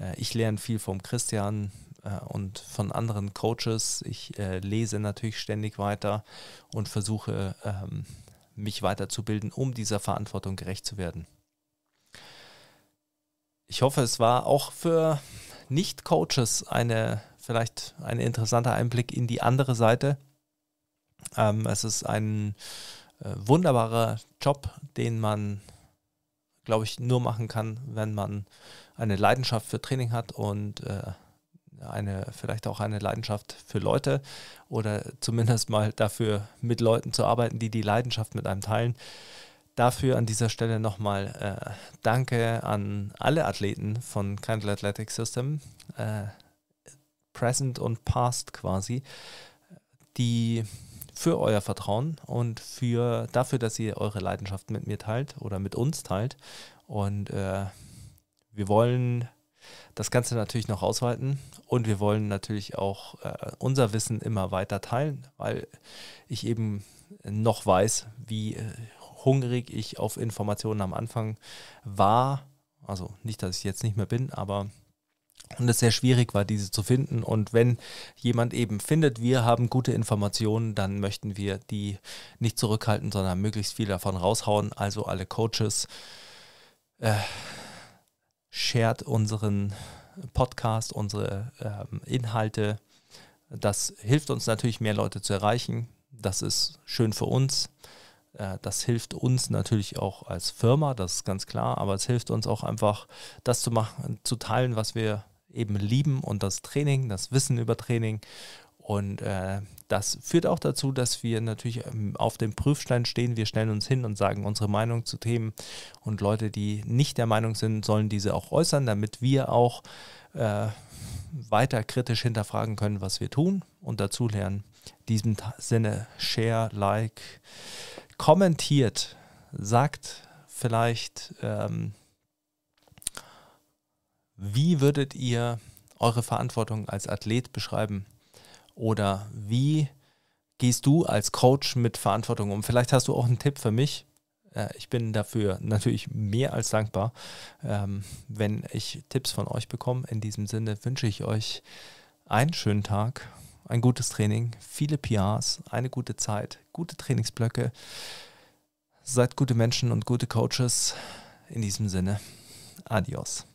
Äh, ich lerne viel vom Christian äh, und von anderen Coaches. Ich lese natürlich ständig weiter und versuche, ähm, mich weiterzubilden, um dieser Verantwortung gerecht zu werden. Ich hoffe, es war auch für Nicht-Coaches eine vielleicht ein interessanter Einblick in die andere Seite. Ähm, es ist ein äh, wunderbarer Job, den man, glaube ich, nur machen kann, wenn man eine Leidenschaft für Training hat und äh, eine, vielleicht auch eine Leidenschaft für Leute oder zumindest mal dafür mit Leuten zu arbeiten, die die Leidenschaft mit einem teilen. Dafür an dieser Stelle nochmal äh, Danke an alle Athleten von Kindle Athletic System. Äh, Present und Past quasi, die für euer Vertrauen und für dafür, dass ihr eure Leidenschaft mit mir teilt oder mit uns teilt. Und äh, wir wollen das Ganze natürlich noch ausweiten und wir wollen natürlich auch äh, unser Wissen immer weiter teilen, weil ich eben noch weiß, wie äh, hungrig ich auf Informationen am Anfang war. Also nicht, dass ich jetzt nicht mehr bin, aber und es sehr schwierig war, diese zu finden. Und wenn jemand eben findet, wir haben gute Informationen, dann möchten wir die nicht zurückhalten, sondern möglichst viel davon raushauen. Also alle Coaches, äh, shared unseren Podcast, unsere äh, Inhalte. Das hilft uns natürlich, mehr Leute zu erreichen. Das ist schön für uns. Äh, das hilft uns natürlich auch als Firma, das ist ganz klar, aber es hilft uns auch einfach, das zu machen, zu teilen, was wir eben lieben und das Training, das Wissen über Training. Und äh, das führt auch dazu, dass wir natürlich ähm, auf dem Prüfstein stehen. Wir stellen uns hin und sagen unsere Meinung zu Themen. Und Leute, die nicht der Meinung sind, sollen diese auch äußern, damit wir auch äh, weiter kritisch hinterfragen können, was wir tun und dazu lernen. In diesem Sinne, share, like, kommentiert, sagt vielleicht, ähm, wie würdet ihr eure Verantwortung als Athlet beschreiben? Oder wie gehst du als Coach mit Verantwortung um? Vielleicht hast du auch einen Tipp für mich. Äh, ich bin dafür natürlich mehr als dankbar, ähm, wenn ich Tipps von euch bekomme. In diesem Sinne wünsche ich euch einen schönen Tag, ein gutes Training, viele PRs, eine gute Zeit, gute Trainingsblöcke. Seid gute Menschen und gute Coaches. In diesem Sinne, adios.